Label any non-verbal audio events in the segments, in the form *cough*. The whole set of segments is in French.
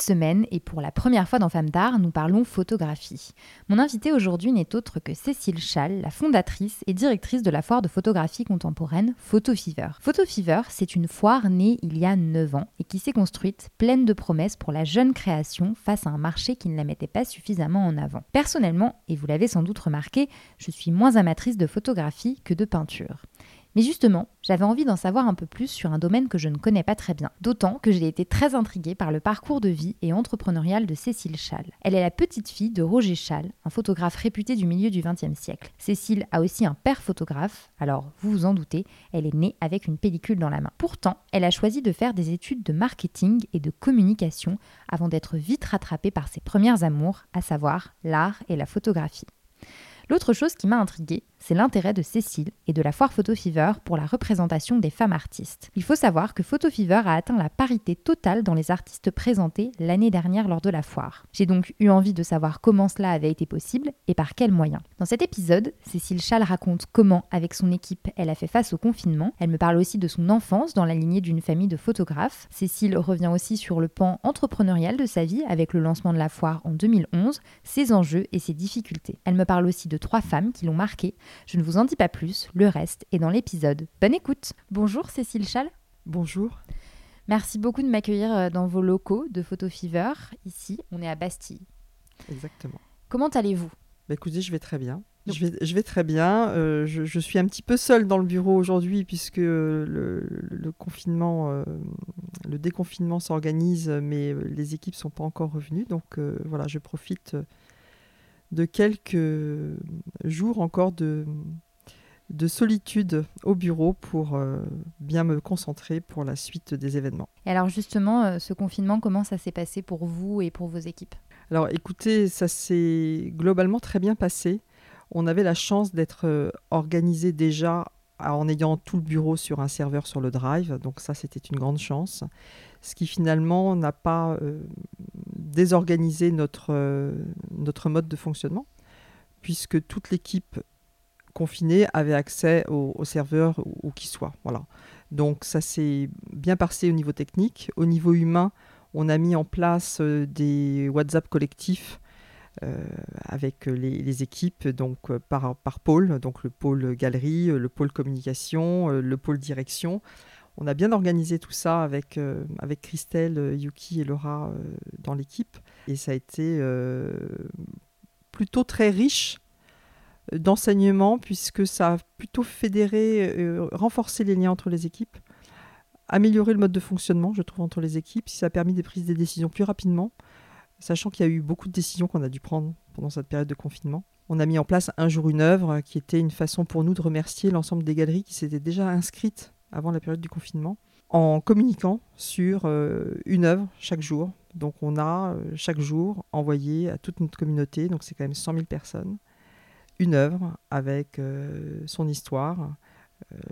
Semaine, et pour la première fois dans Femmes d'Art, nous parlons photographie. Mon invitée aujourd'hui n'est autre que Cécile Schall, la fondatrice et directrice de la foire de photographie contemporaine. Photo Fever, c'est une foire née il y a 9 ans et qui s'est construite pleine de promesses pour la jeune création face à un marché qui ne la mettait pas suffisamment en avant. Personnellement, et vous l'avez sans doute remarqué, je suis moins amatrice de photographie que de peinture. Mais justement, j'avais envie d'en savoir un peu plus sur un domaine que je ne connais pas très bien. D'autant que j'ai été très intriguée par le parcours de vie et entrepreneurial de Cécile Schall. Elle est la petite fille de Roger Schall, un photographe réputé du milieu du XXe siècle. Cécile a aussi un père photographe, alors vous vous en doutez, elle est née avec une pellicule dans la main. Pourtant, elle a choisi de faire des études de marketing et de communication avant d'être vite rattrapée par ses premières amours, à savoir l'art et la photographie. L'autre chose qui m'a intriguée, c'est l'intérêt de Cécile et de la foire Photo Fever pour la représentation des femmes artistes. Il faut savoir que Photo Fever a atteint la parité totale dans les artistes présentés l'année dernière lors de la foire. J'ai donc eu envie de savoir comment cela avait été possible et par quels moyens. Dans cet épisode, Cécile Schall raconte comment, avec son équipe, elle a fait face au confinement. Elle me parle aussi de son enfance dans la lignée d'une famille de photographes. Cécile revient aussi sur le pan entrepreneurial de sa vie avec le lancement de la foire en 2011, ses enjeux et ses difficultés. Elle me parle aussi de trois femmes qui l'ont marquée je ne vous en dis pas plus, le reste est dans l'épisode. Bonne écoute Bonjour Cécile Chal. Bonjour. Merci beaucoup de m'accueillir euh, dans vos locaux de Photo Fever. Ici, on est à Bastille. Exactement. Comment allez-vous? Bah, Écoutez, je vais très bien. Je vais, je vais, très bien. Euh, je, suis un petit peu seule dans le bureau aujourd'hui puisque le, confinement, euh, le déconfinement s'organise, mais les équipes sont pas encore revenues. Donc voilà, je profite de quelques jours encore de, de solitude au bureau pour euh, bien me concentrer pour la suite des événements. Et alors justement, euh, ce confinement, comment ça s'est passé pour vous et pour vos équipes? Alors écoutez, ça s'est globalement très bien passé. On avait la chance d'être euh, organisé déjà en ayant tout le bureau sur un serveur sur le drive, donc ça c'était une grande chance, ce qui finalement n'a pas euh, désorganisé notre, euh, notre mode de fonctionnement, puisque toute l'équipe confinée avait accès au, serveur où, qu'il soit. Voilà. Donc ça s'est bien passé au niveau technique. Au niveau humain, on a mis en place euh, des WhatsApp collectifs avec les, équipes donc par, par pôle, donc le pôle galerie, le pôle communication, le pôle direction. On a bien organisé tout ça avec, avec Christelle, Yuki et Laura dans l'équipe. Et ça a été plutôt très riche d'enseignement puisque ça a plutôt fédéré, renforcé les liens entre les équipes, amélioré le mode de fonctionnement, je trouve, entre les équipes. Ça a permis de prises des décisions plus rapidement sachant qu'il y a eu beaucoup de décisions qu'on a dû prendre pendant cette période de confinement. On a mis en place un jour une œuvre qui était une façon pour nous de remercier l'ensemble des galeries qui s'étaient déjà inscrites avant la période du confinement en communiquant sur euh, une œuvre chaque jour. Donc on a euh, chaque jour envoyé à toute notre communauté, donc c'est quand même 100 000 personnes, une œuvre avec euh, son histoire,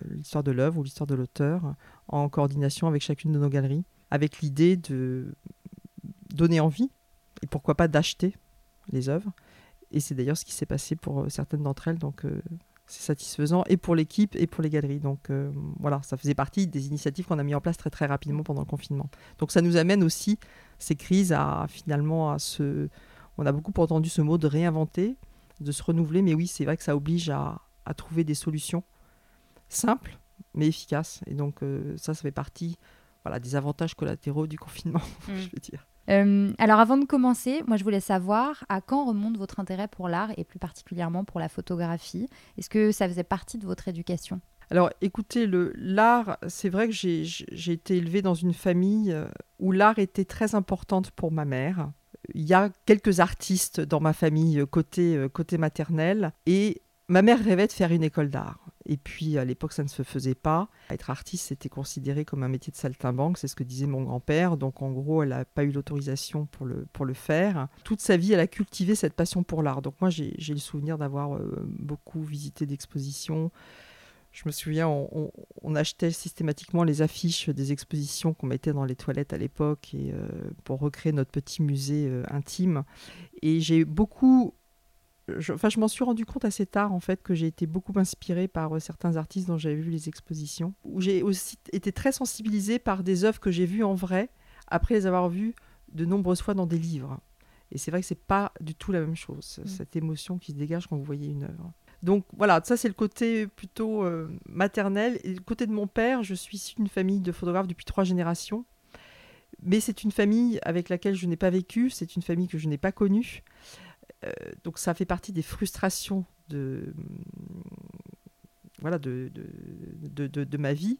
l'histoire de l'œuvre ou l'histoire de l'auteur, en coordination avec chacune de nos galeries, avec l'idée de donner envie et pourquoi pas d'acheter les œuvres. Et c'est d'ailleurs ce qui s'est passé pour certaines d'entre elles, donc c'est satisfaisant et pour l'équipe et pour les galeries. Donc euh, voilà, ça faisait partie des initiatives qu'on a mis en place très très rapidement pendant le confinement. Donc ça nous amène aussi ces crises à finalement à se, on a beaucoup entendu ce mot de réinventer, de se renouveler, mais oui c'est vrai que ça oblige à, à trouver des solutions simples mais efficaces. Et donc ça, ça fait partie voilà, des avantages collatéraux du confinement, *laughs* je mm. veux dire. Euh, alors avant de commencer, moi je voulais savoir à quand remonte votre intérêt pour l'art et plus particulièrement pour la photographie? Est-ce que ça faisait partie de votre éducation? Alors écoutez, l'art, c'est vrai que j'ai été élevée dans une famille euh, où l'art était très importante pour ma mère. Il y a quelques artistes dans ma famille côté, côté maternel et ma mère rêvait de faire une école d'art. Et puis à l'époque, ça ne se faisait pas. Être artiste, c'était considéré comme un métier de saltimbanque, c'est ce que disait mon grand-père. Donc en gros, elle n'a pas eu l'autorisation pour le, pour le faire. Toute sa vie, elle a cultivé cette passion pour l'art. Donc moi, j'ai le souvenir d'avoir euh, beaucoup visité d'expositions. Je me souviens, on, achetait systématiquement les affiches des expositions qu'on mettait dans les toilettes à l'époque et euh, pour recréer notre petit musée euh, intime. Et j'ai beaucoup je, enfin, je m'en suis rendu compte assez tard en fait que j'ai été beaucoup inspirée par euh, certains artistes dont j'avais vu les expositions. Où j'ai aussi été très sensibilisée par des œuvres que j'ai vues en vrai après les avoir vues de nombreuses fois dans des livres. Et c'est vrai que c'est pas du tout la même chose, mm. cette émotion qui se dégage quand vous voyez une œuvre. Donc voilà, ça c'est le côté plutôt euh, maternel. Et le côté de mon père, je suis issue d'une famille de photographes depuis trois générations. Mais c'est une famille avec laquelle je n'ai pas vécu, c'est une famille que je n'ai pas connue. Euh, donc ça fait partie des frustrations de, voilà, de, de, de, ma vie.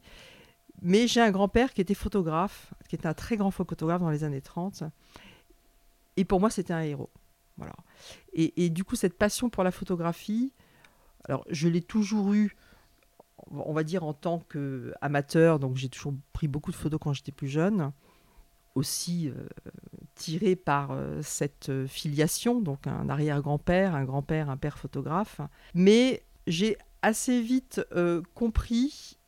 Mais j'ai un grand-père qui était photographe, qui était un très grand photographe dans les années 30. Et pour moi, c'était un héros. Voilà. Et, et, du coup, cette passion pour la photographie, alors je l'ai toujours eue, on va dire en tant qu'amateur, donc j'ai toujours pris beaucoup de photos quand j'étais plus jeune aussi euh, tiré par euh, cette euh, filiation, donc un arrière-grand-père, un grand-père, un père photographe. Mais j'ai assez vite compris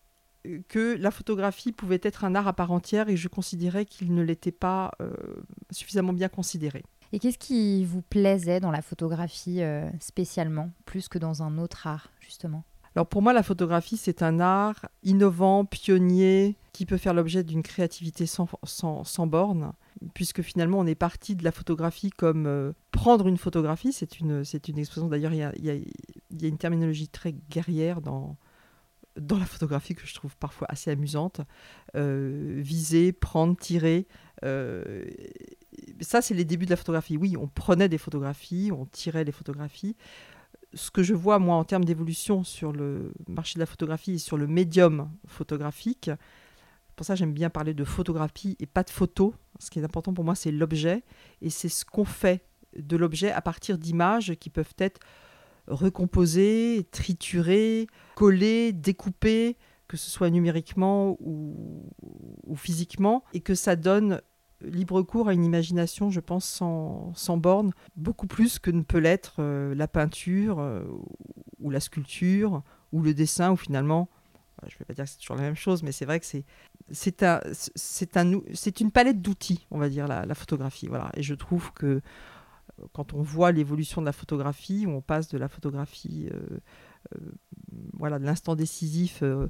que la photographie pouvait être un art à part entière et je considérais qu'il ne l'était pas suffisamment bien considéré. Et qu'est-ce qui vous plaisait dans la photographie spécialement, plus que dans un autre art, justement? Alors pour moi, la photographie, c'est un art innovant, pionnier, qui peut faire l'objet d'une créativité sans, sans, borne, puisque finalement, on est parti de la photographie comme euh, prendre une photographie. C'est une, c'est une expression, d'ailleurs, il y a, y a, une terminologie très guerrière dans, dans la photographie que je trouve parfois assez amusante. Euh, viser, prendre, tirer. Euh, ça, c'est les débuts de la photographie. Oui, on prenait des photographies, on tirait les photographies ce que je vois, moi, en termes d'évolution sur le marché de la photographie et sur le médium photographique, pour ça, j'aime bien parler de photographie et pas de photo. Ce qui est important pour moi, c'est l'objet. Et c'est ce qu'on fait de l'objet à partir d'images qui peuvent être recomposées, triturées, collées, découpées, que ce soit numériquement ou, ou physiquement, et que ça donne libre cours à une imagination, je pense, sans, sans borne, beaucoup plus que ne peut l'être euh, la peinture euh, ou la sculpture ou le dessin, ou finalement, euh, je ne vais pas dire que c'est toujours la même chose, mais c'est vrai que c'est c'est un, un, une palette d'outils, on va dire, la, la, photographie. Voilà. Et je trouve que quand on voit l'évolution de la photographie, où on passe de la photographie voilà, de l'instant décisif euh,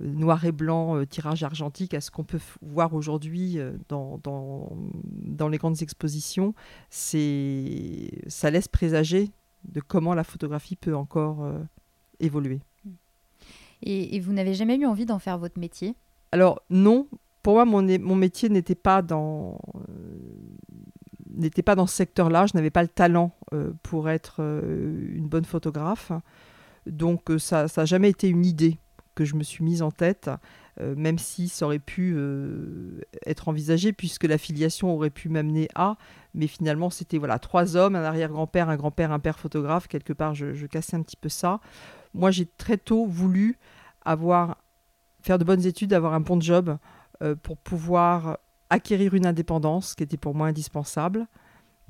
euh, noir et blanc, euh, tirage argentique, à ce qu'on peut voir aujourd'hui dans, dans, dans, les grandes expositions, ça laisse présager de comment la photographie peut encore évoluer. Et, vous n'avez jamais eu envie d'en faire votre métier? Alors non, pour moi, mon, mon métier n'était pas dans n'était pas dans ce secteur-là. Je n'avais pas le talent pour être une bonne photographe. Donc euh, ça n'a jamais été une idée que je me suis mise en tête, euh, même si ça aurait pu euh, être envisagé, puisque la filiation aurait pu m'amener à, mais finalement c'était voilà trois hommes, un arrière-grand-père, un grand-père, un père photographe, quelque part je, cassais un petit peu ça. Moi j'ai très tôt voulu avoir, faire de bonnes études, avoir un bon job pour pouvoir acquérir une indépendance qui était pour moi indispensable.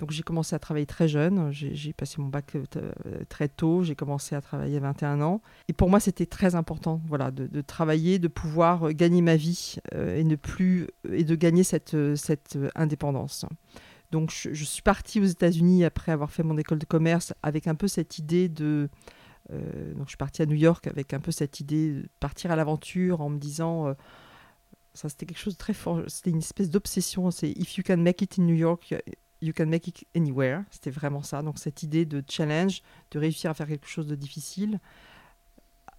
Donc j'ai commencé à travailler très jeune, j'ai passé mon bac euh, euh, très tôt, j'ai commencé à travailler à 21 ans. Et pour moi, c'était très important voilà, de, travailler, de pouvoir euh, gagner ma vie et, ne plus, et de gagner cette, cette indépendance. Donc je, suis partie aux États-Unis après avoir fait mon école de commerce avec un peu cette idée de... donc je suis partie à New York avec un peu cette idée de partir à l'aventure en me disant... ça c'était quelque chose de très fort, c'était une espèce d'obsession, c'est If you can make it in New York, You can make it anywhere. C'était vraiment ça. Donc cette idée de challenge, de réussir à faire quelque chose de difficile.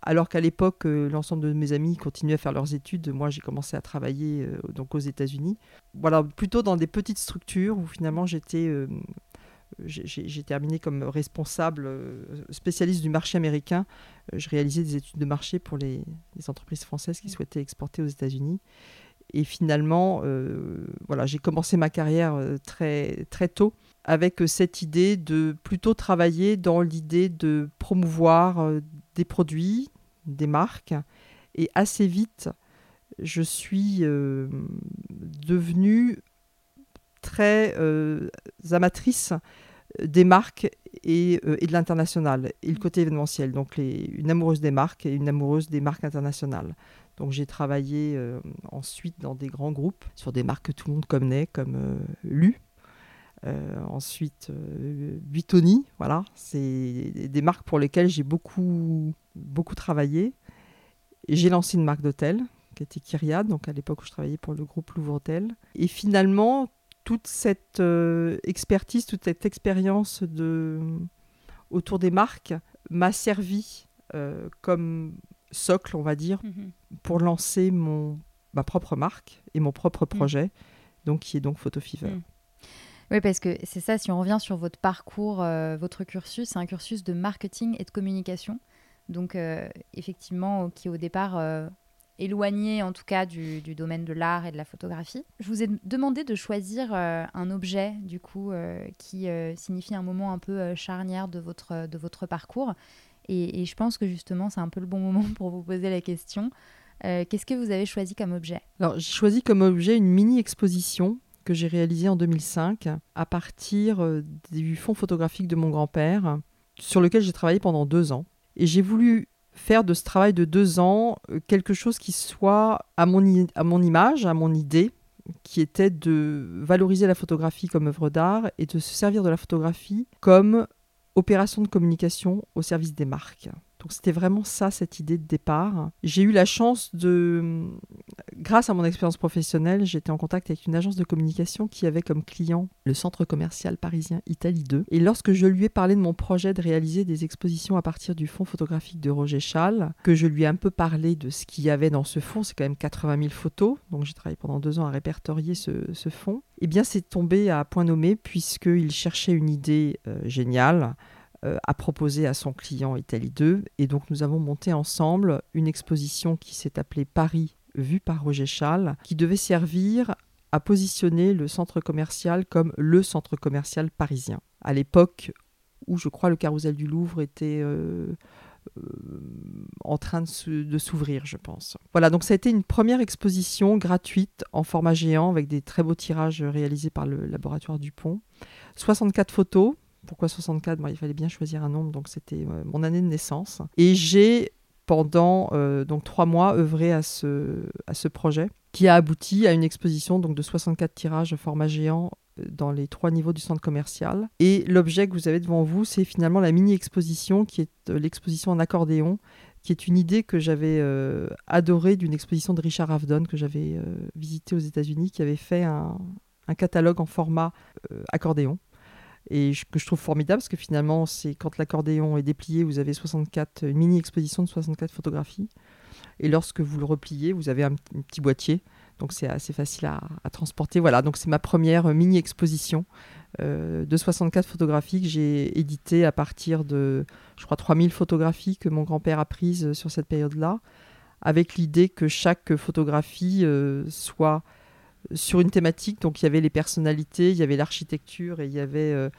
Alors qu'à l'époque, euh, l'ensemble de mes amis continuaient à faire leurs études, moi j'ai commencé à travailler euh, donc aux États-Unis. Voilà, plutôt dans des petites structures où finalement j'étais euh, j'ai terminé comme responsable spécialiste du marché américain. Je réalisais des études de marché pour les, les entreprises françaises qui mmh. souhaitaient exporter aux États-Unis. Et finalement, euh, voilà, j'ai commencé ma carrière euh, très, très tôt avec cette idée de plutôt travailler dans l'idée de promouvoir des produits, des marques. Et assez vite, je suis devenue très amatrice des marques et, et de l'international, et le côté événementiel. Donc les, une amoureuse des marques et une amoureuse des marques internationales. Donc j'ai travaillé euh, ensuite dans des grands groupes sur des marques que tout le monde connaît comme euh, Lu. Euh, ensuite, Buitoni, voilà, c'est des marques pour lesquelles j'ai beaucoup, beaucoup travaillé. J'ai lancé une marque d'hôtel qui était Kyriad, donc à l'époque où je travaillais pour le groupe Louvre Hôtel. Et finalement, toute cette expertise, toute cette expérience de, autour des marques m'a servi comme socle, on va dire, mhm. pour lancer mon, ma propre marque et mon propre mhm. projet, donc qui est donc Photo Fever. Mhm. Oui, parce que c'est ça, si on revient sur votre parcours, euh, votre cursus, c'est un cursus de marketing et de communication. Donc, euh, effectivement, qui au départ euh, éloigné en tout cas du, du domaine de l'art et de la photographie. Je vous ai demandé de choisir un objet, du coup, qui signifie un moment un peu charnière de votre, de votre parcours. Et, je pense que justement, c'est un peu le bon moment *laughs* pour vous poser la question. Euh, qu'est-ce que vous avez choisi comme objet? Alors, j'ai choisi comme objet une mini-exposition que j'ai réalisée en 2005 à partir euh, du fonds photographique de mon grand-père, sur lequel j'ai travaillé pendant deux ans. Et j'ai voulu faire de ce travail de deux ans euh, quelque chose qui soit à mon, à mon image, à mon idée, qui était de valoriser la photographie comme œuvre d'art et de se servir de la photographie comme opération de communication au service des marques. Donc c'était vraiment ça, cette idée de départ. J'ai eu la chance de, grâce à mon expérience professionnelle, j'étais en contact avec une agence de communication qui avait comme client le centre commercial parisien Italie 2. Et lorsque je lui ai parlé de mon projet de réaliser des expositions à partir du fonds photographique de Roger Schall, que je lui ai un peu parlé de ce qu'il y avait dans ce fonds, c'est quand même 80 000 photos, donc j'ai travaillé pendant deux ans à répertorier ce, ce fonds, eh bien c'est tombé à point nommé puisqu'il cherchait une idée euh, géniale euh, a proposé à son client Italie 2. Et donc nous avons monté ensemble une exposition qui s'est appelée Paris vue par Roger Schall, qui devait servir à positionner le centre commercial comme le centre commercial parisien. À l'époque où je crois le carrousel du Louvre était euh, euh, en train de s'ouvrir, je pense. Voilà, donc ça a été une première exposition gratuite en format géant avec des très beaux tirages réalisés par le laboratoire Dupont. 64 photos, pourquoi 64 Il fallait bien choisir un nombre, donc c'était euh, mon année de naissance. Et j'ai, pendant euh, donc trois mois, œuvré à ce, projet qui a abouti à une exposition donc, de 64 tirages format géant euh, dans les trois niveaux du centre commercial. Et l'objet que vous avez devant vous, c'est finalement la mini-exposition qui est l'exposition en accordéon, qui est une idée que j'avais adorée d'une exposition de Richard Avedon que j'avais visité aux États-Unis, qui avait fait un catalogue en format accordéon et que je trouve formidable parce que finalement, c'est quand l'accordéon est déplié, vous avez 64, une mini-exposition de 64 photographies. Et lorsque vous le repliez, vous avez un, petit boîtier. Donc c'est assez facile à, transporter. Voilà, donc c'est ma première mini-exposition euh, de 64 photographies que j'ai éditée à partir de, je crois, 3000 photographies que mon grand-père a prises sur cette période-là, avec l'idée que chaque photographie euh, soit sur une thématique. Donc il y avait les personnalités, il y avait l'architecture et il y avait euh,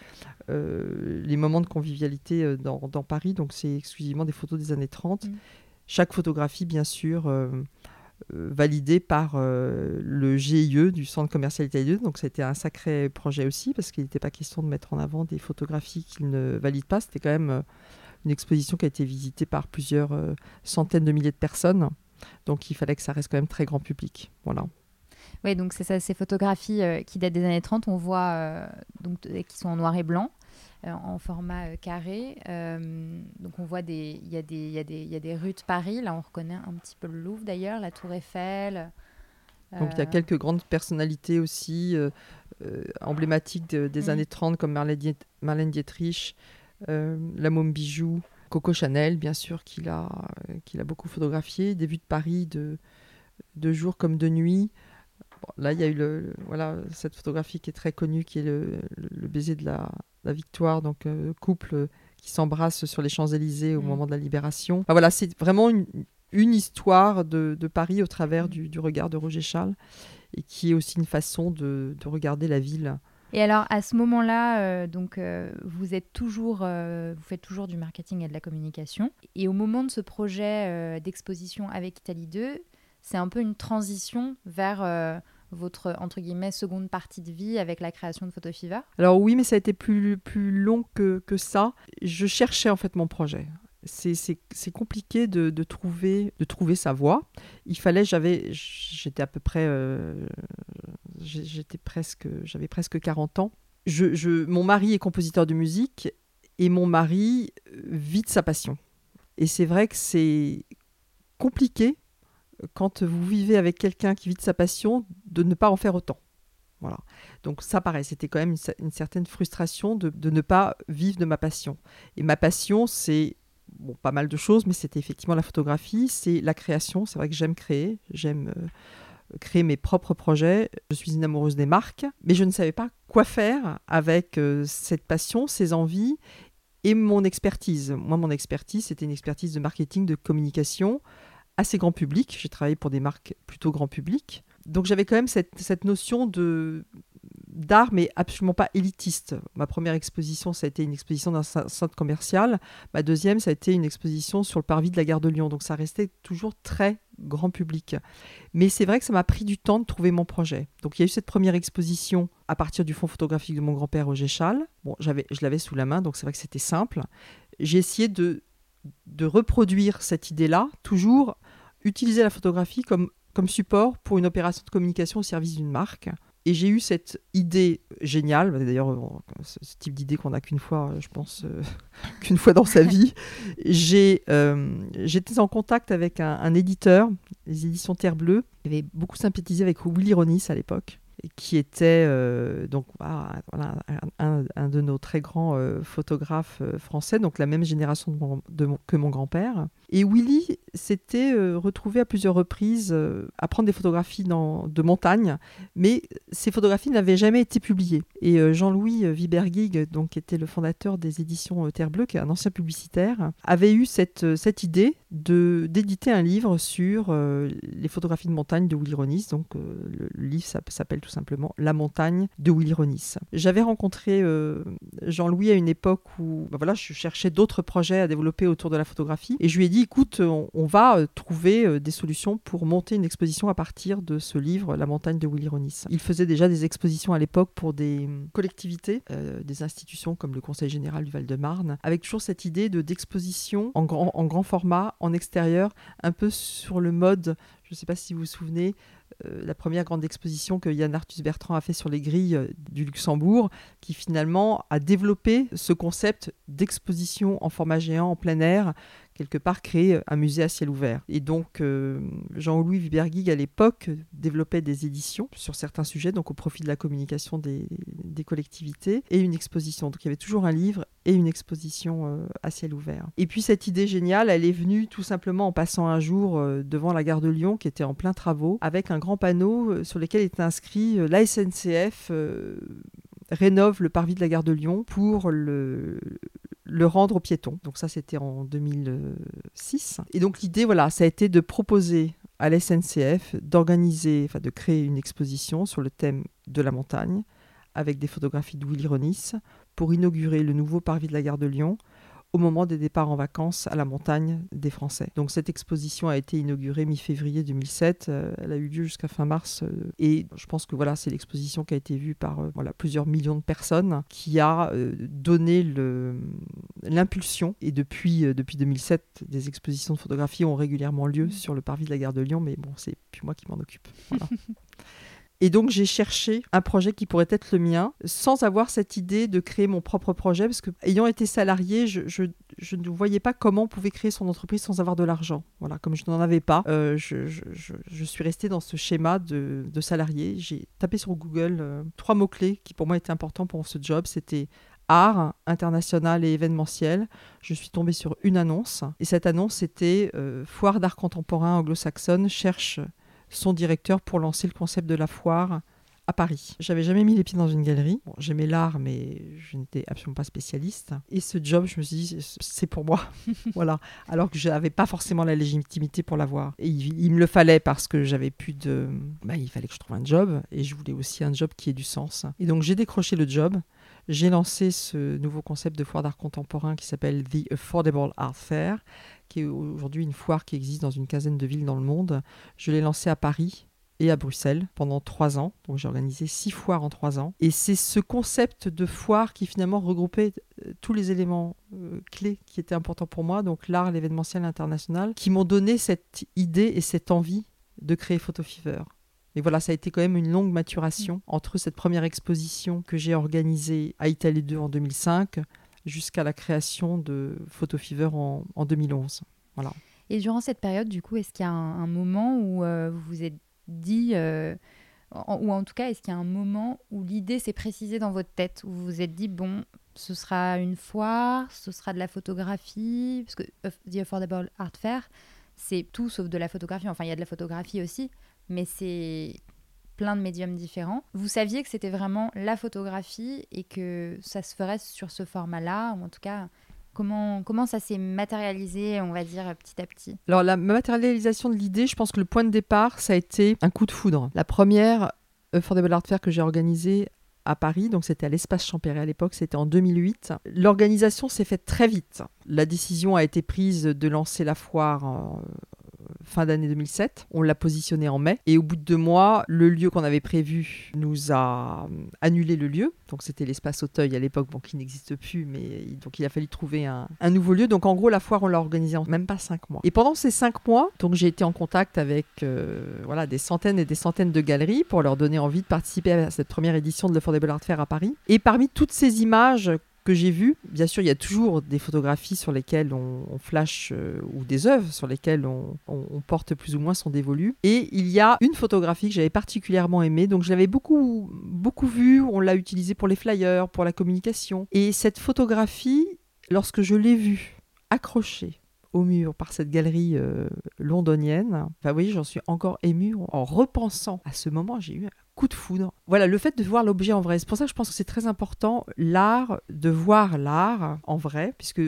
euh, les moments de convivialité euh, dans, Paris. Donc c'est exclusivement des photos des années 30. Mm. Chaque photographie, bien sûr, validée par le GIE du Centre commercial italien. Donc c'était un sacré projet aussi parce qu'il n'était pas question de mettre en avant des photographies qu'ils ne valident pas. C'était quand même une exposition qui a été visitée par plusieurs centaines de milliers de personnes. Donc il fallait que ça reste quand même très grand public. Voilà. Oui, donc c'est ça, ces photographies euh, qui datent des années 30, on voit, euh, donc, qui sont en noir et blanc, euh, en format carré. donc on voit des, il y, a des, y, y a des rues de Paris, là on reconnaît un petit peu le Louvre d'ailleurs, la Tour Eiffel. Donc il y a quelques grandes personnalités aussi emblématiques des mm. années 30 comme Marlène, Marlène Dietrich, la Môme Bijou, Coco Chanel bien sûr qu'il a, qu'il a beaucoup photographié, des vues de Paris de, de jour comme de nuit là, il y a eu le, voilà, cette photographie qui est très connue, qui est le, baiser de la, victoire, donc euh, couple qui s'embrasse sur les Champs-Élysées au mm. moment de la libération. voilà, c'est vraiment une, histoire de, Paris au travers du, regard de Roger Charles et qui est aussi une façon de, regarder la ville Et alors, à ce moment-là, euh, donc, euh, vous êtes toujours, vous faites toujours du marketing et de la communication. Et au moment de ce projet d'exposition avec Italie 2, c'est un peu une transition vers votre entre guillemets seconde partie de vie avec la création de Photo Fever? Alors oui, mais ça a été plus, plus long que, que ça. Je cherchais en fait mon projet c'est compliqué de, de, trouver, de trouver sa voie. Il fallait, j'avais, j'étais à peu près, euh, j'étais presque, j'avais presque 40 ans. Je, je, mon mari est compositeur de musique et mon mari vit de sa passion. Et c'est vrai que c'est compliqué quand vous vivez avec quelqu'un qui vit de sa passion de ne pas en faire autant. Voilà. Donc ça, pareil, c'était quand même une, certaine frustration de, de, ne pas vivre de ma passion. Et ma passion, c'est bon, pas mal de choses, mais c'était effectivement la photographie, c'est la création. C'est vrai que j'aime créer, j'aime euh, créer mes propres projets. Je suis une amoureuse des marques, mais je ne savais pas quoi faire avec euh, cette passion, ces envies et mon expertise. Moi, mon expertise, c'était une expertise de marketing, de communication assez grand public. J'ai travaillé pour des marques plutôt grand public. Donc j'avais quand même cette, cette notion de d'art, mais absolument pas élitiste. Ma première exposition, ça a été une exposition d'un centre commercial. Ma deuxième, ça a été une exposition sur le parvis de la gare de Lyon. Donc ça restait toujours très grand public. Mais c'est vrai que ça m'a pris du temps de trouver mon projet. Donc il y a eu cette première exposition à partir du fonds photographique de mon grand-père Roger Chal. Bon, je l'avais sous la main, donc c'est vrai que c'était simple. J'ai essayé de, de reproduire cette idée-là, toujours utiliser la photographie comme, comme support pour une opération de communication au service d'une marque. Et j'ai eu cette idée géniale, d'ailleurs, ce type d'idée qu'on n'a qu'une fois, je pense, euh, *laughs* qu'une fois dans sa *laughs* vie. Euh, j'étais en contact avec un, un, éditeur, les éditions Terre Bleue, qui avait beaucoup sympathisé avec Willy Ronis à l'époque qui était euh, donc voilà, un, de nos très grands euh, photographes euh, français, donc la même génération de que mon grand-père. Et Willy s'était retrouvé à plusieurs reprises à prendre des photographies de montagne, mais ces photographies n'avaient jamais été publiées. Et Jean-Louis Vibergig, donc qui était le fondateur des éditions Terre Bleue, qui est un ancien publicitaire, avait eu cette, cette idée de d'éditer un livre sur les photographies de montagne de Willy Ronis. Donc le, livre s'appelle tout simplement La montagne de Willy Ronis. J'avais rencontré euh, Jean-Louis à une époque où bah voilà, je cherchais d'autres projets à développer autour de la photographie et je lui ai dit écoute, on, va euh, trouver euh, des solutions pour monter une exposition à partir de ce livre La montagne de Willy Ronis. Il faisait déjà des expositions à l'époque pour des collectivités, des institutions comme le Conseil général du Val-de-Marne, avec toujours cette idée de d'exposition en grand, format, en extérieur, un peu sur le mode, je ne sais pas si vous vous souvenez, euh, la première grande exposition que Yann Arthus Bertrand a fait sur les grilles euh, du Luxembourg, qui finalement a développé ce concept d'exposition en format géant en plein air quelque part créer un musée à ciel ouvert. Et donc euh, Jean-Louis Viberguig à l'époque développait des éditions sur certains sujets, donc au profit de la communication des, collectivités, et une exposition. Donc il y avait toujours un livre et une exposition euh, à ciel ouvert. Et puis cette idée géniale, elle est venue tout simplement en passant un jour euh, devant la gare de Lyon qui était en plein travaux, avec un grand panneau sur lequel était inscrit la SNCF rénove le parvis de la gare de Lyon pour le, rendre aux piétons. Donc ça, c'était en 2006. Et donc l'idée, voilà, ça a été de proposer à la SNCF d'organiser, enfin de créer une exposition sur le thème de la montagne avec des photographies de Willy Ronis pour inaugurer le nouveau parvis de la gare de Lyon au moment des départs en vacances à la montagne des Français. Donc cette exposition a été inaugurée mi-février 2007, euh, elle a eu lieu jusqu'à fin mars euh, et je pense que voilà, c'est l'exposition qui a été vue par euh, voilà, plusieurs millions de personnes qui a donné l'impulsion et depuis, depuis 2007, des expositions de photographie ont régulièrement lieu sur le parvis de la gare de Lyon, mais bon, c'est plus moi qui m'en occupe. *laughs* Et donc j'ai cherché un projet qui pourrait être le mien, sans avoir cette idée de créer mon propre projet, parce que ayant été salarié, je, ne voyais pas comment on pouvait créer son entreprise sans avoir de l'argent. Voilà, comme je n'en avais pas, euh, je, je, suis restée dans ce schéma de, de salarié. J'ai tapé sur Google euh, trois mots-clés qui pour moi étaient importants pour ce job. C'était art international et événementiel. Je suis tombée sur une annonce, et cette annonce était euh, Foire d'art contemporain anglo-saxonne cherche son directeur pour lancer le concept de la foire à Paris. J'avais jamais mis les pieds dans une galerie. J'aimais l'art, mais je n'étais absolument pas spécialiste. Et ce job, je me suis dit, c'est pour moi. *laughs* voilà. Alors que je n'avais pas forcément la légitimité pour l'avoir. Et il, me le fallait parce que j'avais plus de. Bah, il fallait que je trouve un job. Et je voulais aussi un job qui ait du sens. Et donc, j'ai décroché le job. J'ai lancé ce nouveau concept de foire d'art contemporain qui s'appelle The Affordable Art Fair, qui est aujourd'hui une foire qui existe dans une quinzaine de villes dans le monde. Je l'ai lancé à Paris et à Bruxelles pendant trois ans. Donc j'ai organisé six foires en trois ans. Et c'est ce concept de foire qui finalement regroupait euh, tous les éléments euh, clés qui étaient importants pour moi, donc l'art, l'événementiel international, qui m'ont donné cette idée et cette envie de créer Photo Fever. Et voilà, ça a été quand même une longue maturation entre cette première exposition que j'ai organisée à Italie 2 en 2005 jusqu'à la création de Photo Fever en, en 2011. Voilà. Et durant cette période, du coup, est-ce qu'il y a un, moment où euh, vous vous êtes dit, euh, ou en tout cas, est-ce qu'il y a un moment où l'idée s'est précisée dans votre tête, où vous vous êtes dit, bon, ce sera une foire, ce sera de la photographie, parce que The Affordable Art Fair, c'est tout sauf de la photographie. Enfin, il y a de la photographie aussi, mais c'est plein de médiums différents. Vous saviez que c'était vraiment la photographie et que ça se ferait sur ce format-là, ou en tout cas, comment, comment ça s'est matérialisé, on va dire, petit à petit? Alors la matérialisation de l'idée, je pense que le point de départ, ça a été un coup de foudre. La première Affordable Art Fair que j'ai organisée à Paris, donc c'était à l'espace Champéret à l'époque, c'était en 2008. L'organisation s'est faite très vite. La décision a été prise de lancer la foire euh, fin d'année 2007. On l'a positionnée en mai et au bout de deux mois, le lieu qu'on avait prévu nous a euh, annulé le lieu. Donc c'était l'espace Auteuil à l'époque, bon, qui n'existe plus, mais donc il a fallu trouver un, nouveau lieu. Donc en gros, la foire, on l'a organisée en même pas cinq mois. Et pendant ces cinq mois, donc j'ai été en contact avec euh, voilà, des centaines et des centaines de galeries pour leur donner envie de participer à cette première édition de l'Affordable Art Fair à Paris. Et parmi toutes ces images que j'ai vues, bien sûr, il y a toujours des photographies sur lesquelles on, flash euh, ou des œuvres sur lesquelles on, porte plus ou moins son dévolu. Et il y a une photographie que j'avais particulièrement aimée, donc je l'avais beaucoup, beaucoup vue, on l'a utilisée pour les flyers, pour la communication. Et cette photographie, lorsque je l'ai vue accrochée au mur par cette galerie euh, londonienne. Enfin, oui, j'en suis encore émue en repensant à ce moment. J'ai eu coup de foudre. Voilà, le fait de voir l'objet en vrai. C'est pour ça que je pense que c'est très important, l'art, de voir l'art en vrai, puisque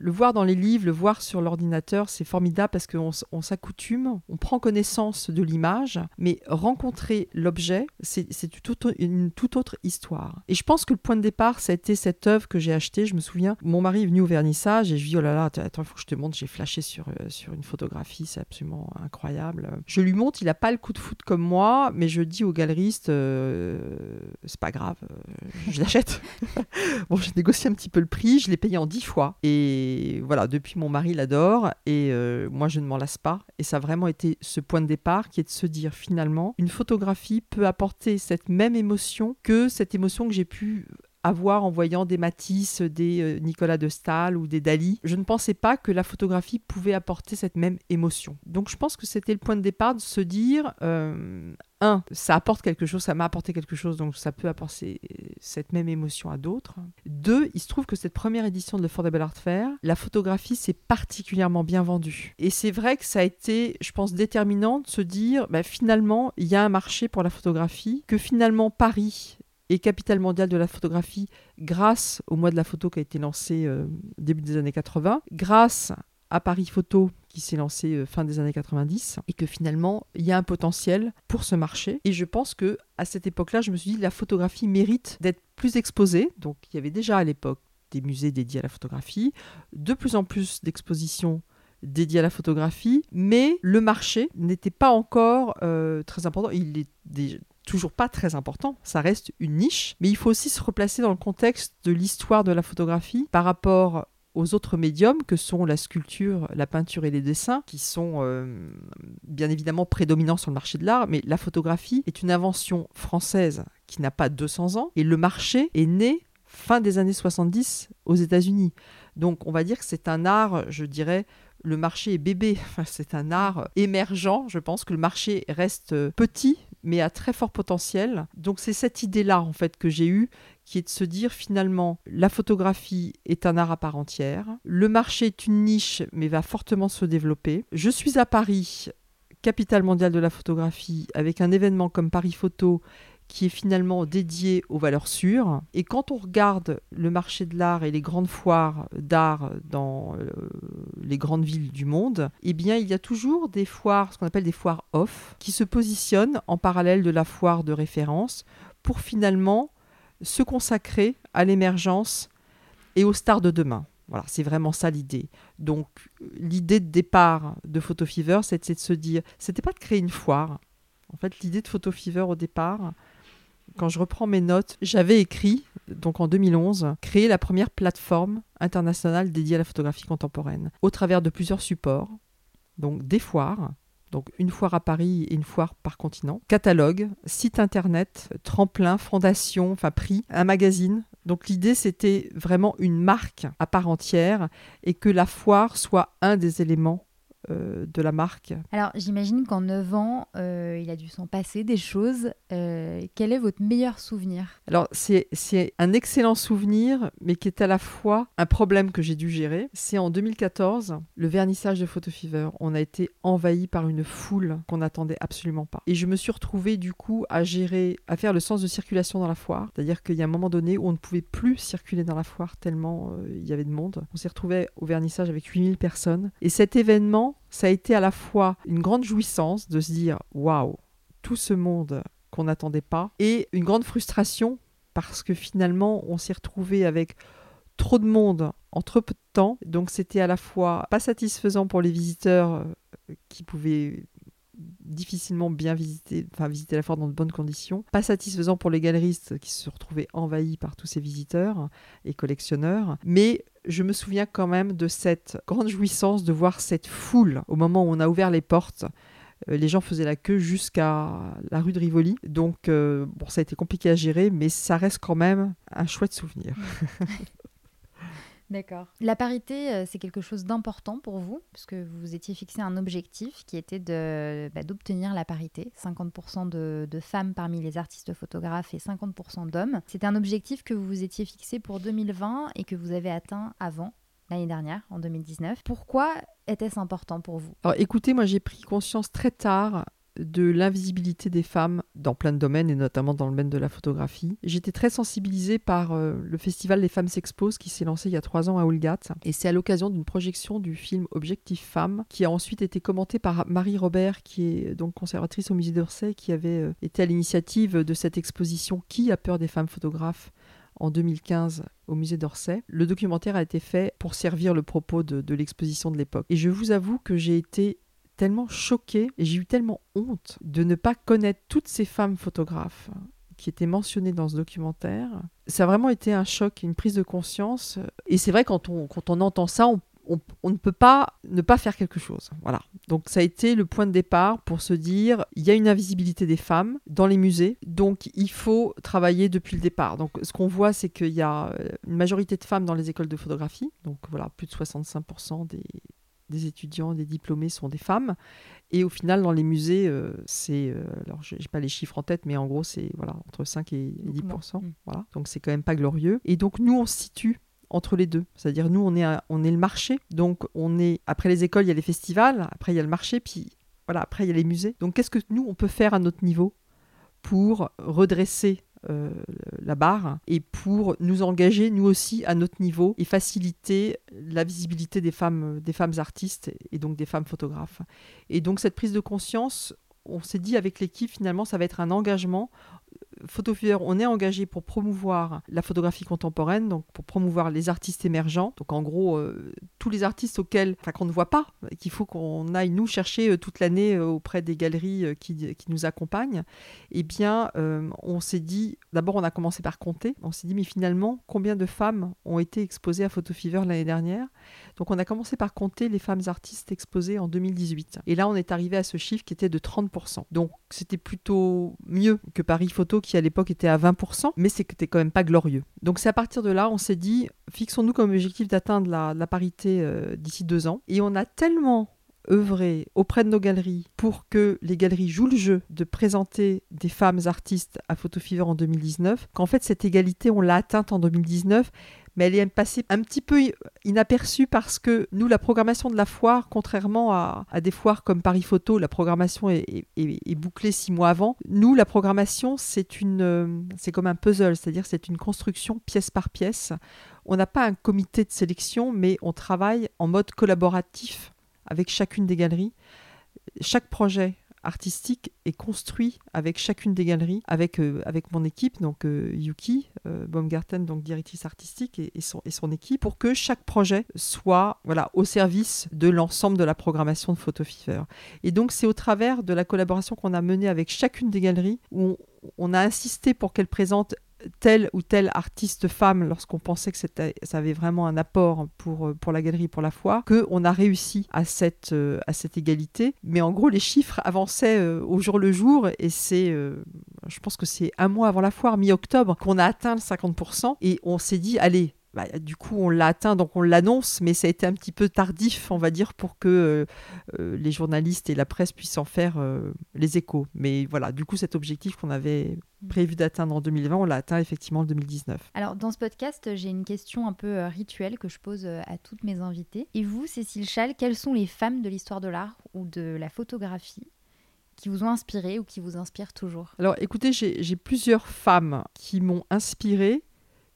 le voir dans les livres, le voir sur l'ordinateur, c'est formidable parce qu'on s'accoutume, on prend connaissance de l'image, mais rencontrer l'objet, c'est une toute, autre histoire. Et je pense que le point de départ, ça a été cette œuvre que j'ai achetée. Je me souviens, mon mari est venu au vernissage et je lui dis Oh là là, attends, il faut que je te montre. J'ai flashé sur, euh, sur une photographie, c'est absolument incroyable. Je lui montre, il n'a pas le coup de foot comme moi, mais je dis au galeriste euh, C'est pas grave, euh, je l'achète. *laughs* bon, j'ai négocié un petit peu le prix, je l'ai payé en 10 fois. Et voilà, depuis, mon mari l'adore et euh, moi, je ne m'en lasse pas. Et ça a vraiment été ce point de départ qui est de se dire finalement, une photographie peut apporter cette même émotion que cette émotion que j'ai pu en voyant des Matisse, des euh, Nicolas de Stahl ou des Dali. Je ne pensais pas que la photographie pouvait apporter cette même émotion. Donc je pense que c'était le point de départ de se dire, euh, un, ça apporte quelque chose, ça m'a apporté quelque chose, donc ça peut apporter cette même émotion à d'autres. Deux, il se trouve que cette première édition de l'Affordable Art Fair, la photographie s'est particulièrement bien vendue. Et c'est vrai que ça a été, je pense, déterminant de se dire, bah, finalement, il y a un marché pour la photographie, que finalement Paris et capitale mondiale de la photographie grâce au mois de la photo qui a été lancé euh, début des années 80, grâce à Paris Photo qui s'est lancé euh, fin des années 90 et que finalement il y a un potentiel pour ce marché. Et je pense que à cette époque-là je me suis dit la photographie mérite d'être plus exposée. Donc il y avait déjà à l'époque des musées dédiés à la photographie de plus en plus d'expositions dédiées à la photographie mais le marché n'était pas encore euh, très important. Il est toujours pas très important, ça reste une niche, mais il faut aussi se replacer dans le contexte de l'histoire de la photographie par rapport aux autres médiums que sont la sculpture, la peinture et les dessins, qui sont euh, bien évidemment prédominants sur le marché de l'art, mais la photographie est une invention française qui n'a pas 200 ans, et le marché est né fin des années 70 aux États-Unis. Donc on va dire que c'est un art, je dirais, le marché est bébé, *laughs* enfin, c'est un art émergent, je pense que le marché reste petit, mais à très fort potentiel. Donc c'est cette idée-là, en fait, que j'ai eue, qui est de se dire finalement, la photographie est un art à part entière, le marché est une niche, mais va fortement se développer. Je suis à Paris capitale mondiale de la photographie, avec un événement comme Paris Photo qui est finalement dédié aux valeurs sûres. Et quand on regarde le marché de l'art et les grandes foires d'art dans euh, les grandes villes du monde, eh bien, il y a toujours des foires, ce qu'on appelle des foires off, qui se positionnent en parallèle de la foire de référence pour finalement se consacrer à l'émergence et aux stars de demain. Voilà, c'est vraiment ça l'idée. Donc, l'idée de départ de Photo Fever, c'était de se dire, c'était pas de créer une foire. En fait, l'idée de Photo Fever au départ, quand je reprends mes notes, j'avais écrit, donc en 2011, créer la première plateforme internationale dédiée à la photographie contemporaine, au travers de plusieurs supports, donc des foires, donc une foire à Paris et une foire par continent, catalogue, site internet, tremplin, fondation, enfin prix, un magazine. Donc l'idée c'était vraiment une marque à part entière et que la foire soit un des éléments euh, de la marque. Alors j'imagine qu'en 9 ans, euh, il a dû s'en passer des choses. Euh, quel est votre meilleur souvenir? Alors c'est un excellent souvenir, mais qui est à la fois un problème que j'ai dû gérer. C'est en 2014, le vernissage de Photo Fever. On a été envahi par une foule qu'on n'attendait absolument pas. Et je me suis retrouvée du coup à gérer, à faire le sens de circulation dans la foire. C'est-à-dire qu'il y a un moment donné où on ne pouvait plus circuler dans la foire tellement il y avait de monde. On s'est retrouvé au vernissage avec 8000 personnes. Et cet événement, ça a été à la fois une grande jouissance de se dire waouh, tout ce monde qu'on n'attendait pas, et une grande frustration parce que finalement on s'est retrouvé avec trop de monde en trop peu de temps. Donc c'était à la fois pas satisfaisant pour les visiteurs euh, qui pouvaient difficilement bien visiter, enfin visiter la foire dans de bonnes conditions. Pas satisfaisant pour les galeristes qui se retrouvaient envahis par tous ces visiteurs et collectionneurs. Mais je me souviens quand même de cette grande jouissance de voir cette foule au moment où on a ouvert les portes. Euh, les gens faisaient la queue jusqu'à la rue de Rivoli. Donc, euh, bon, ça a été compliqué à gérer, mais ça reste quand même un chouette souvenir. *laughs* D'accord. La parité, euh, c'est quelque chose d'important pour vous, puisque vous vous étiez fixé un objectif qui était de, bah, d'obtenir la parité, 50% de, de, femmes parmi les artistes photographes et 50% d'hommes. C'était un objectif que vous vous étiez fixé pour 2020 et que vous avez atteint avant, l'année dernière, en 2019. Pourquoi était-ce important pour vous? Alors écoutez, moi j'ai pris conscience très tard de l'invisibilité des femmes dans plein de domaines et notamment dans le domaine de la photographie. J'étais très sensibilisée par euh, le festival Les Femmes s'exposent qui s'est lancé il y a trois ans à Oulgat et c'est à l'occasion d'une projection du film Objectif Femmes qui a ensuite été commenté par Marie Robert qui est donc conservatrice au musée d'Orsay qui avait euh, été à l'initiative de cette exposition Qui a peur des femmes photographes? en 2015 au musée d'Orsay. Le documentaire a été fait pour servir le propos de l'exposition de l'époque. Et je vous avoue que j'ai été tellement choquée et j'ai eu tellement honte de ne pas connaître toutes ces femmes photographes qui étaient mentionnées dans ce documentaire. Ça a vraiment été un choc, une prise de conscience. Et c'est vrai, quand on, quand on entend ça, on, on, ne peut pas ne pas faire quelque chose. Voilà. Donc ça a été le point de départ pour se dire, il y a une invisibilité des femmes dans les musées, donc il faut travailler depuis le départ. Donc ce qu'on voit, c'est qu'il y a une majorité de femmes dans les écoles de photographie. Donc voilà, plus de 65% des, des étudiants, des diplômés sont des femmes. Et au final, dans les musées, euh, c'est. Euh, alors, je n'ai pas les chiffres en tête, mais en gros, c'est voilà, entre 5 et 10 mm. Voilà. Donc, c'est quand même pas glorieux. Et donc, nous, on se situe entre les deux. C'est-à-dire, nous, on est, on est le marché. Donc, on est. Après les écoles, il y a les festivals. Après, il y a le marché. Puis, voilà, après, il y a les musées. Donc, qu'est-ce que nous, on peut faire à notre niveau pour redresser euh, la barre et pour nous engager nous aussi à notre niveau et faciliter la visibilité des femmes, des femmes artistes et donc des femmes photographes. Et donc cette prise de conscience, on s'est dit avec l'équipe finalement ça va être un engagement Photofever, on est engagé pour promouvoir la photographie contemporaine, donc pour promouvoir les artistes émergents. Donc en gros, euh, tous les artistes auxquels, enfin qu'on ne voit pas, qu'il faut qu'on aille nous chercher euh, toute l'année euh, auprès des galeries qui, qui, nous accompagnent. Eh bien, on s'est dit, d'abord on a commencé par compter. On s'est dit, mais finalement, combien de femmes ont été exposées à Photofever l'année dernière? Donc on a commencé par compter les femmes artistes exposées en 2018. Et là, on est arrivé à ce chiffre qui était de 30%. Donc c'était plutôt mieux que Paris Photo qui à l'époque était à 20%, mais c'était quand même pas glorieux. Donc c'est à partir de là, on s'est dit, fixons-nous comme objectif d'atteindre la, parité euh, d'ici deux ans. Et on a tellement œuvré auprès de nos galeries pour que les galeries jouent le jeu de présenter des femmes artistes à Photo Fever en 2019, qu'en fait cette égalité, on l'a atteinte en 2019, mais elle est passée un petit peu inaperçue parce que nous, la programmation de la foire, contrairement à, des foires comme Paris Photo, la programmation est, bouclée six mois avant. Nous, la programmation, c'est une, c'est comme un puzzle, c'est-à-dire c'est une construction pièce par pièce. On n'a pas un comité de sélection, mais on travaille en mode collaboratif avec chacune des galeries. Chaque projet artistique est construit avec chacune des galeries, avec, euh, avec mon équipe, donc euh, Yuki euh, Baumgarten, donc directrice artistique, et, son, et son équipe, pour que chaque projet soit voilà, au service de l'ensemble de la programmation de Photo Fever. Et donc c'est au travers de la collaboration qu'on a menée avec chacune des galeries où on a insisté pour qu'elles présentent telle ou telle artiste femme, lorsqu'on pensait que ça avait vraiment un apport pour, euh, pour la galerie, pour la foire, qu'on a réussi à cette, euh, à cette égalité. Mais en gros, les chiffres avançaient euh, au jour le jour et c'est, je pense que c'est un mois avant la foire, mi-octobre, qu'on a atteint le 50% et on s'est dit, allez, bah, du coup, on l'a atteint, donc on l'annonce, mais ça a été un petit peu tardif, on va dire, pour que euh, euh, les journalistes et la presse puissent en faire euh, les échos. Mais voilà, du coup, cet objectif qu'on avait prévu d'atteindre en 2020, on l'a atteint effectivement en 2019. Alors, dans ce podcast, j'ai une question un peu rituelle que je pose à toutes mes invités. Et vous, Cécile Chal, quelles sont les femmes de l'histoire de l'art ou de la photographie qui vous ont inspiré ou qui vous inspirent toujours? Alors écoutez, j'ai plusieurs femmes qui m'ont inspiré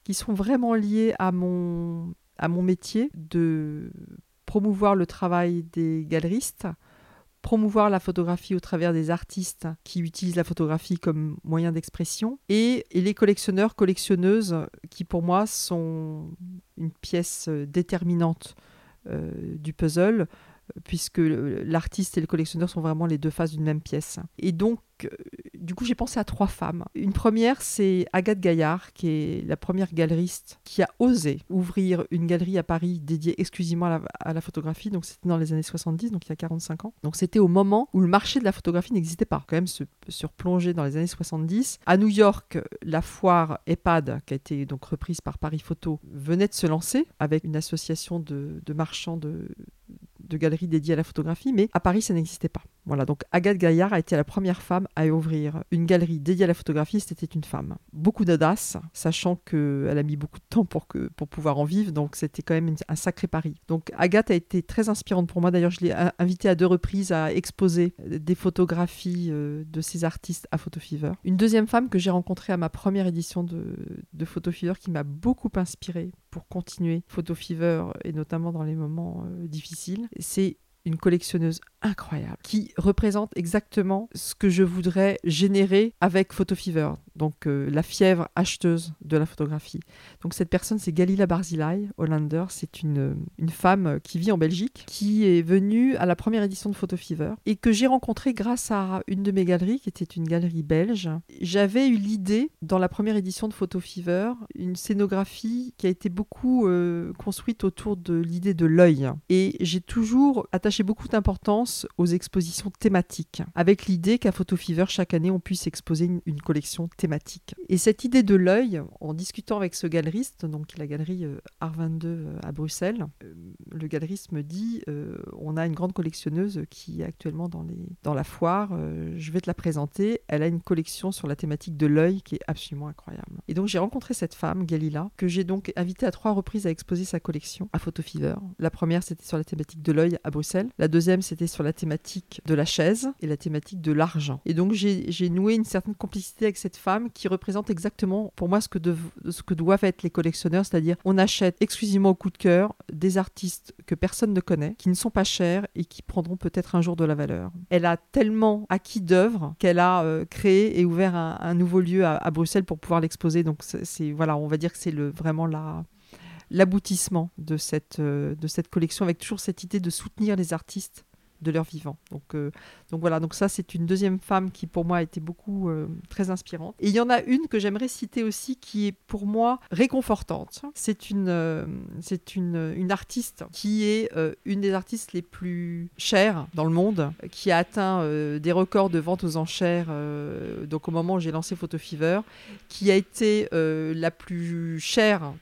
qui sont vraiment liées à mon, à mon métier de promouvoir le travail des galeristes, promouvoir la photographie au travers des artistes qui utilisent la photographie comme moyen d'expression, et, les collectionneurs, collectionneuses, qui pour moi sont une pièce déterminante euh, du puzzle, puisque l'artiste et le collectionneur sont vraiment les deux faces d'une même pièce. Et donc, du coup, j'ai pensé à trois femmes. Une première, c'est Agathe Gaillard, qui est la première galeriste qui a osé ouvrir une galerie à Paris dédiée exclusivement à la, photographie. Donc, c'était dans les années 70, donc il y a 45 ans. Donc, c'était au moment où le marché de la photographie n'existait pas. Quand même, se, surplonger dans les années 70. À New York, la foire EHPAD, qui a été donc reprise par Paris Photo, venait de se lancer avec une association de, marchands de galeries dédiées à la photographie, mais à Paris, ça n'existait pas. Voilà, donc Agathe Gaillard a été la première femme à ouvrir une galerie dédiée à la photographie, c'était une femme. Beaucoup d'audace, sachant qu'elle a mis beaucoup de temps pour, que, pour pouvoir en vivre, donc c'était quand même un sacré pari. Donc Agathe a été très inspirante pour moi, d'ailleurs je l'ai invitée à deux reprises à exposer des photographies euh, de ces artistes à Photo Fever. Une deuxième femme que j'ai rencontrée à ma première édition de, de Photo Fever qui m'a beaucoup inspirée pour continuer Photo Fever et notamment dans les moments euh, difficiles, c'est une collectionneuse incroyable qui représente exactement ce que je voudrais générer avec Photo Fever, donc euh, la fièvre acheteuse de la photographie. Donc cette personne, c'est Galila Barzilai, Hollander. C'est une, une femme qui vit en Belgique, qui est venue à la première édition de Photo Fever et que j'ai rencontrée grâce à une de mes galeries, qui était une galerie belge. J'avais eu l'idée, dans la première édition de Photo Fever, une scénographie qui a été beaucoup euh, construite autour de l'idée de l'œil. Et j'ai toujours attaché beaucoup d'importance aux expositions thématiques, avec l'idée qu'à Photo Fever, chaque année, on puisse exposer une, une collection thématique. Et cette idée de l'œil, en discutant avec ce galeriste, donc la galerie euh, Art 22 euh, à Bruxelles, euh, le galeriste me dit on a une grande collectionneuse qui est actuellement dans, la foire, je vais te la présenter. Elle a une collection sur la thématique de l'œil qui est absolument incroyable. Et donc j'ai rencontré cette femme, Galila, que j'ai donc invitée à trois reprises à exposer sa collection à Photo Fever. La première, c'était sur la thématique de l'œil à Bruxelles. La deuxième, c'était sur la thématique de la chaise et la thématique de l'argent. Et donc j'ai noué une certaine complicité avec cette femme qui représente exactement pour moi ce que, doivent être les collectionneurs, c'est-à-dire on achète exclusivement au coup de cœur des artistes que personne ne connaît, qui ne sont pas chers et qui prendront peut-être un jour de la valeur. Elle a tellement acquis d'œuvres qu'elle a euh, créé et ouvert un, nouveau lieu à, Bruxelles pour pouvoir l'exposer. Donc c'est voilà, on va dire que c'est le, vraiment la l'aboutissement de cette, euh, de cette collection avec toujours cette idée de soutenir les artistes de leur vivant. Donc, euh, donc voilà, donc ça c'est une deuxième femme qui pour moi a été beaucoup euh, très inspirante. Et il y en a une que j'aimerais citer aussi qui est pour moi réconfortante. C'est une, euh, c'est une, une, artiste qui est une des artistes les plus chères dans le monde, qui a atteint des records de vente aux enchères donc au moment où j'ai lancé Photo Fever, qui a été la plus chère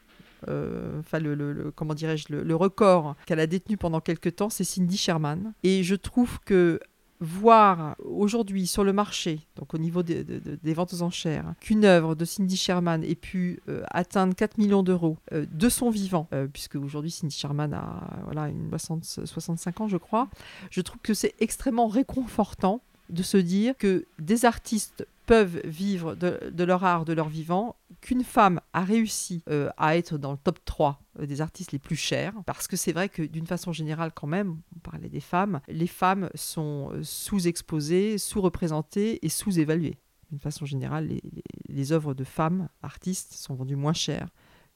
enfin le, comment dirais-je, le, record qu'elle a détenu pendant quelques temps, c'est Cindy Sherman. Et je trouve que voir aujourd'hui sur le marché, donc au niveau des, ventes aux enchères, qu'une œuvre de Cindy Sherman ait pu euh, atteindre 4 millions d'euros euh, de son vivant, euh, puisque aujourd'hui Cindy Sherman a voilà, une 65 ans, je crois, je trouve que c'est extrêmement réconfortant de se dire que des artistes peuvent vivre de, leur art, de leur vivant, qu'une femme a réussi euh, à être dans le top 3 euh, des artistes les plus chers, parce que c'est vrai que d'une façon générale quand même, on parlait des femmes, les femmes sont euh, sous-exposées, sous-représentées et sous-évaluées. D'une façon générale, les, les œuvres de femmes artistes sont vendues moins chères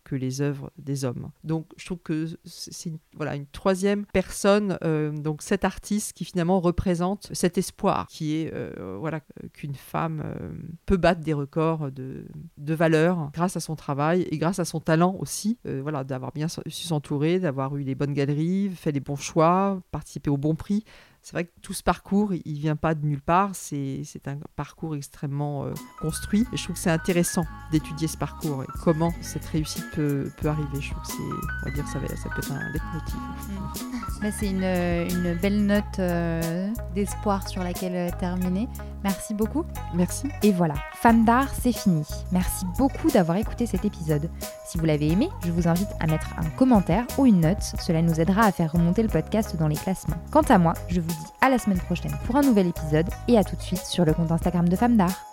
que les œuvres des hommes. Donc je trouve que c'est une, voilà, une troisième personne, euh, donc cet artiste qui finalement représente cet espoir qui est euh, voilà, qu'une femme euh, peut battre des records de, de valeur grâce à son travail et grâce à son talent aussi, voilà, d'avoir bien su s'entourer, d'avoir eu les bonnes galeries, fait les bons choix, participé au bon prix c'est vrai que tout ce parcours, il vient pas de nulle part. C'est un parcours extrêmement euh, construit. Et je trouve que c'est intéressant d'étudier ce parcours et comment cette réussite peut, peut arriver. Je trouve que c'est, on va dire, ça, ça peut être un leitmotiv. Mm. Bah, c'est une, une, belle note euh, d'espoir sur laquelle euh, terminer. Merci beaucoup. Merci. Et voilà, Femme d'art, c'est fini. Merci beaucoup d'avoir écouté cet épisode. Si vous l'avez aimé, je vous invite à mettre un commentaire ou une note. Cela nous aidera à faire remonter le podcast dans les classements. Quant à moi, je vous dis à la semaine prochaine pour un nouvel épisode et à tout de suite sur le compte Instagram de Femme d'art.